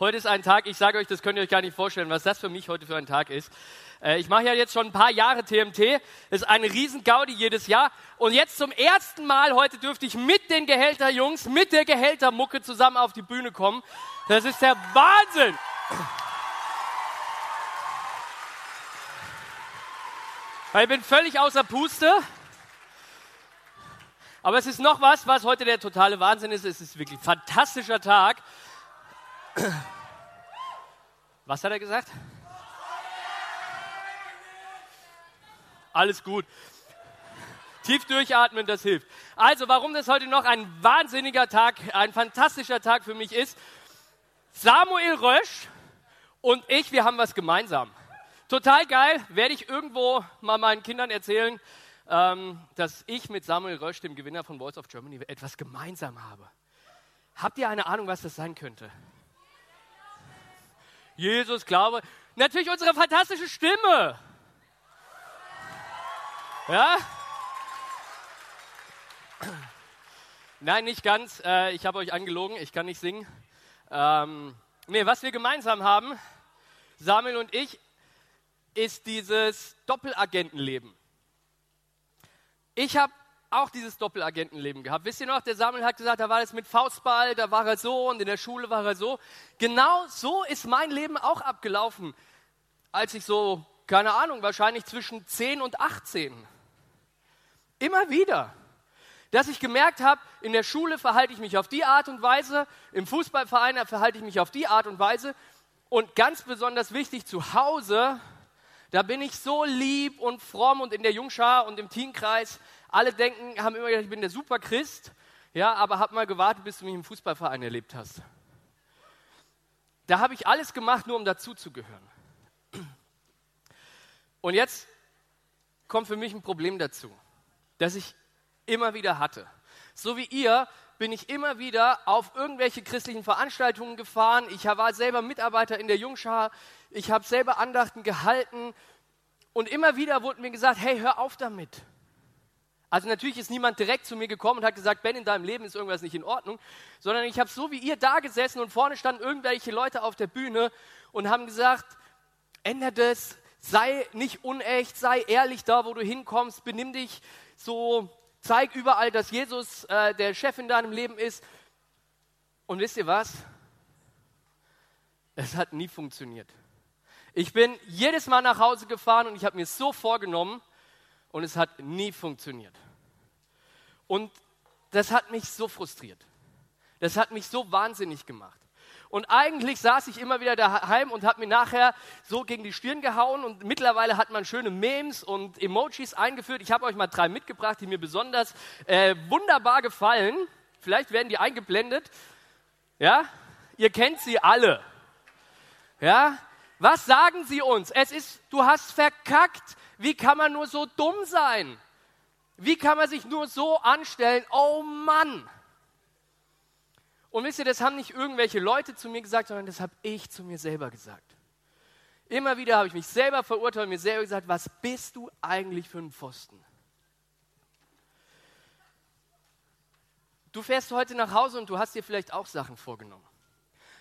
Heute ist ein Tag, ich sage euch, das könnt ihr euch gar nicht vorstellen, was das für mich heute für ein Tag ist. Äh, ich mache ja jetzt schon ein paar Jahre TMT. Das ist eine riesen Gaudi jedes Jahr. Und jetzt zum ersten Mal heute dürfte ich mit den Gehälterjungs, mit der Gehältermucke zusammen auf die Bühne kommen. Das ist der Wahnsinn. Ich bin völlig außer Puste. Aber es ist noch was, was heute der totale Wahnsinn ist. Es ist wirklich ein fantastischer Tag. Was hat er gesagt? Alles gut. Tief durchatmen, das hilft. Also, warum das heute noch ein wahnsinniger Tag, ein fantastischer Tag für mich ist, Samuel Rösch und ich, wir haben was gemeinsam. Total geil, werde ich irgendwo mal meinen Kindern erzählen, ähm, dass ich mit Samuel Rösch, dem Gewinner von Voice of Germany, etwas gemeinsam habe. Habt ihr eine Ahnung, was das sein könnte? Jesus, Glaube. Natürlich unsere fantastische Stimme. Ja? Nein, nicht ganz. Äh, ich habe euch angelogen. Ich kann nicht singen. Ähm, nee, was wir gemeinsam haben, Samuel und ich, ist dieses Doppelagentenleben. Ich habe auch dieses Doppelagentenleben gehabt. Wisst ihr noch, der Samuel hat gesagt, da war es mit Faustball, da war er so und in der Schule war er so. Genau so ist mein Leben auch abgelaufen, als ich so, keine Ahnung, wahrscheinlich zwischen 10 und 18. Immer wieder. Dass ich gemerkt habe, in der Schule verhalte ich mich auf die Art und Weise, im Fußballverein verhalte ich mich auf die Art und Weise und ganz besonders wichtig zu Hause, da bin ich so lieb und fromm und in der Jungschar und im Teamkreis, alle denken, haben immer gedacht, ich bin der Superchrist, ja, aber hab mal gewartet, bis du mich im Fußballverein erlebt hast. Da habe ich alles gemacht, nur um dazuzugehören. Und jetzt kommt für mich ein Problem dazu, das ich immer wieder hatte. So wie ihr bin ich immer wieder auf irgendwelche christlichen Veranstaltungen gefahren. Ich war selber Mitarbeiter in der Jungschar. Ich habe selber Andachten gehalten. Und immer wieder wurde mir gesagt, hey, hör auf damit. Also natürlich ist niemand direkt zu mir gekommen und hat gesagt, Ben, in deinem Leben ist irgendwas nicht in Ordnung, sondern ich habe so wie ihr da gesessen und vorne standen irgendwelche Leute auf der Bühne und haben gesagt, ändere das, sei nicht unecht, sei ehrlich da, wo du hinkommst, benimm dich so, zeig überall, dass Jesus äh, der Chef in deinem Leben ist. Und wisst ihr was? Es hat nie funktioniert. Ich bin jedes Mal nach Hause gefahren und ich habe mir so vorgenommen, und es hat nie funktioniert. Und das hat mich so frustriert. Das hat mich so wahnsinnig gemacht. Und eigentlich saß ich immer wieder daheim und habe mir nachher so gegen die Stirn gehauen und mittlerweile hat man schöne Memes und Emojis eingeführt. Ich habe euch mal drei mitgebracht, die mir besonders äh, wunderbar gefallen. Vielleicht werden die eingeblendet. Ja, ihr kennt sie alle. Ja, was sagen sie uns? Es ist, du hast verkackt. Wie kann man nur so dumm sein? Wie kann man sich nur so anstellen? Oh Mann! Und wisst ihr, das haben nicht irgendwelche Leute zu mir gesagt, sondern das habe ich zu mir selber gesagt. Immer wieder habe ich mich selber verurteilt und mir selber gesagt, was bist du eigentlich für ein Pfosten? Du fährst heute nach Hause und du hast dir vielleicht auch Sachen vorgenommen.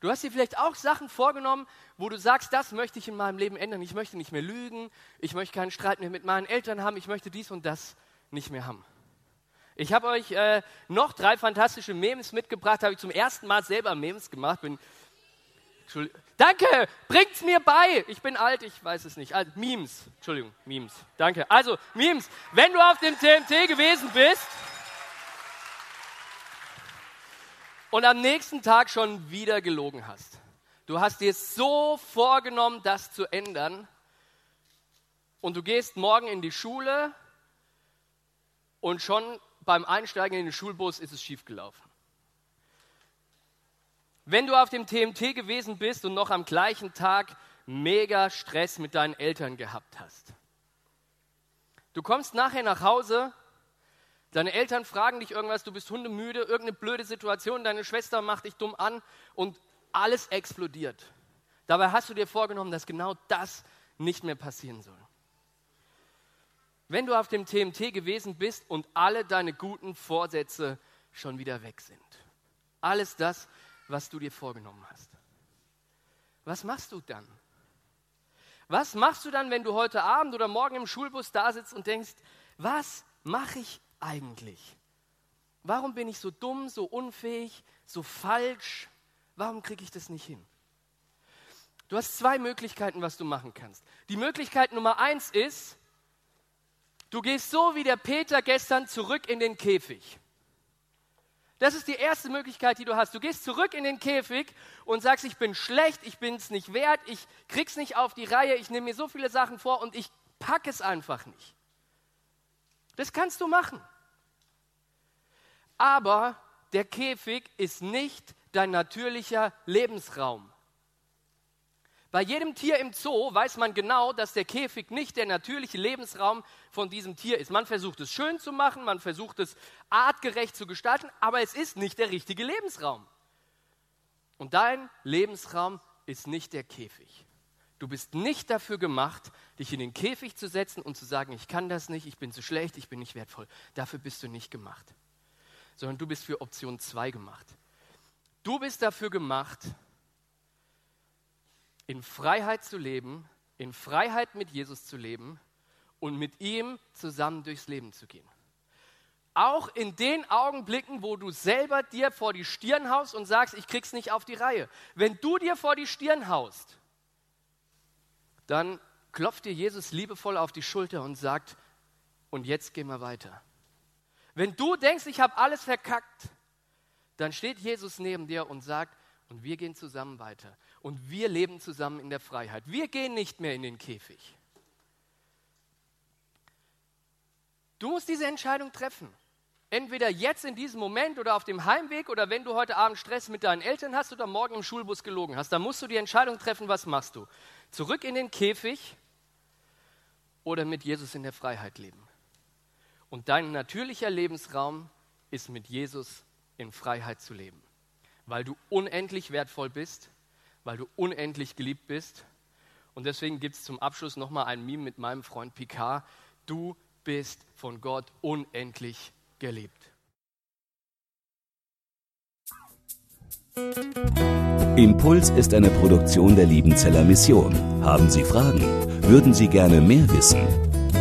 Du hast dir vielleicht auch Sachen vorgenommen, wo du sagst, das möchte ich in meinem Leben ändern. Ich möchte nicht mehr lügen, ich möchte keinen Streit mehr mit meinen Eltern haben, ich möchte dies und das nicht mehr haben. Ich habe euch äh, noch drei fantastische Memes mitgebracht, habe ich zum ersten Mal selber Memes gemacht. Bin, Danke, bringt's mir bei. Ich bin alt, ich weiß es nicht. Also, Memes, Entschuldigung, Memes. Danke. Also, Memes, wenn du auf dem TMT gewesen bist, und am nächsten Tag schon wieder gelogen hast. Du hast dir so vorgenommen, das zu ändern und du gehst morgen in die Schule und schon beim Einsteigen in den Schulbus ist es schiefgelaufen. Wenn du auf dem TMT gewesen bist und noch am gleichen Tag mega Stress mit deinen Eltern gehabt hast. Du kommst nachher nach Hause, deine Eltern fragen dich irgendwas, du bist hundemüde, irgendeine blöde Situation, deine Schwester macht dich dumm an und alles explodiert. Dabei hast du dir vorgenommen, dass genau das nicht mehr passieren soll. Wenn du auf dem TMT gewesen bist und alle deine guten Vorsätze schon wieder weg sind. Alles das, was du dir vorgenommen hast. Was machst du dann? Was machst du dann, wenn du heute Abend oder morgen im Schulbus da sitzt und denkst, was mache ich eigentlich? Warum bin ich so dumm, so unfähig, so falsch? Warum kriege ich das nicht hin? Du hast zwei Möglichkeiten, was du machen kannst. Die Möglichkeit Nummer eins ist, du gehst so wie der Peter gestern zurück in den Käfig. Das ist die erste Möglichkeit, die du hast. Du gehst zurück in den Käfig und sagst, ich bin schlecht, ich bin es nicht wert, ich krieg's nicht auf die Reihe, ich nehme mir so viele Sachen vor und ich packe es einfach nicht. Das kannst du machen. Aber der Käfig ist nicht dein natürlicher Lebensraum. Bei jedem Tier im Zoo weiß man genau, dass der Käfig nicht der natürliche Lebensraum von diesem Tier ist. Man versucht es schön zu machen, man versucht es artgerecht zu gestalten, aber es ist nicht der richtige Lebensraum. Und dein Lebensraum ist nicht der Käfig. Du bist nicht dafür gemacht, dich in den Käfig zu setzen und zu sagen, ich kann das nicht, ich bin zu schlecht, ich bin nicht wertvoll. Dafür bist du nicht gemacht. Sondern du bist für Option 2 gemacht. Du bist dafür gemacht, in Freiheit zu leben, in Freiheit mit Jesus zu leben und mit ihm zusammen durchs Leben zu gehen. Auch in den Augenblicken, wo du selber dir vor die Stirn haust und sagst, ich krieg's nicht auf die Reihe. Wenn du dir vor die Stirn haust, dann klopft dir Jesus liebevoll auf die Schulter und sagt, und jetzt gehen wir weiter. Wenn du denkst, ich habe alles verkackt, dann steht Jesus neben dir und sagt, und wir gehen zusammen weiter. Und wir leben zusammen in der Freiheit. Wir gehen nicht mehr in den Käfig. Du musst diese Entscheidung treffen. Entweder jetzt in diesem Moment oder auf dem Heimweg oder wenn du heute Abend Stress mit deinen Eltern hast oder morgen im Schulbus gelogen hast, dann musst du die Entscheidung treffen, was machst du? Zurück in den Käfig oder mit Jesus in der Freiheit leben? Und dein natürlicher Lebensraum ist mit Jesus in Freiheit zu leben weil du unendlich wertvoll bist, weil du unendlich geliebt bist. Und deswegen gibt es zum Abschluss nochmal ein Meme mit meinem Freund Picard. Du bist von Gott unendlich geliebt. Impuls ist eine Produktion der Liebenzeller Mission. Haben Sie Fragen? Würden Sie gerne mehr wissen?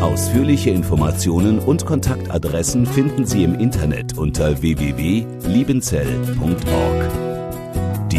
Ausführliche Informationen und Kontaktadressen finden Sie im Internet unter www.liebenzell.org.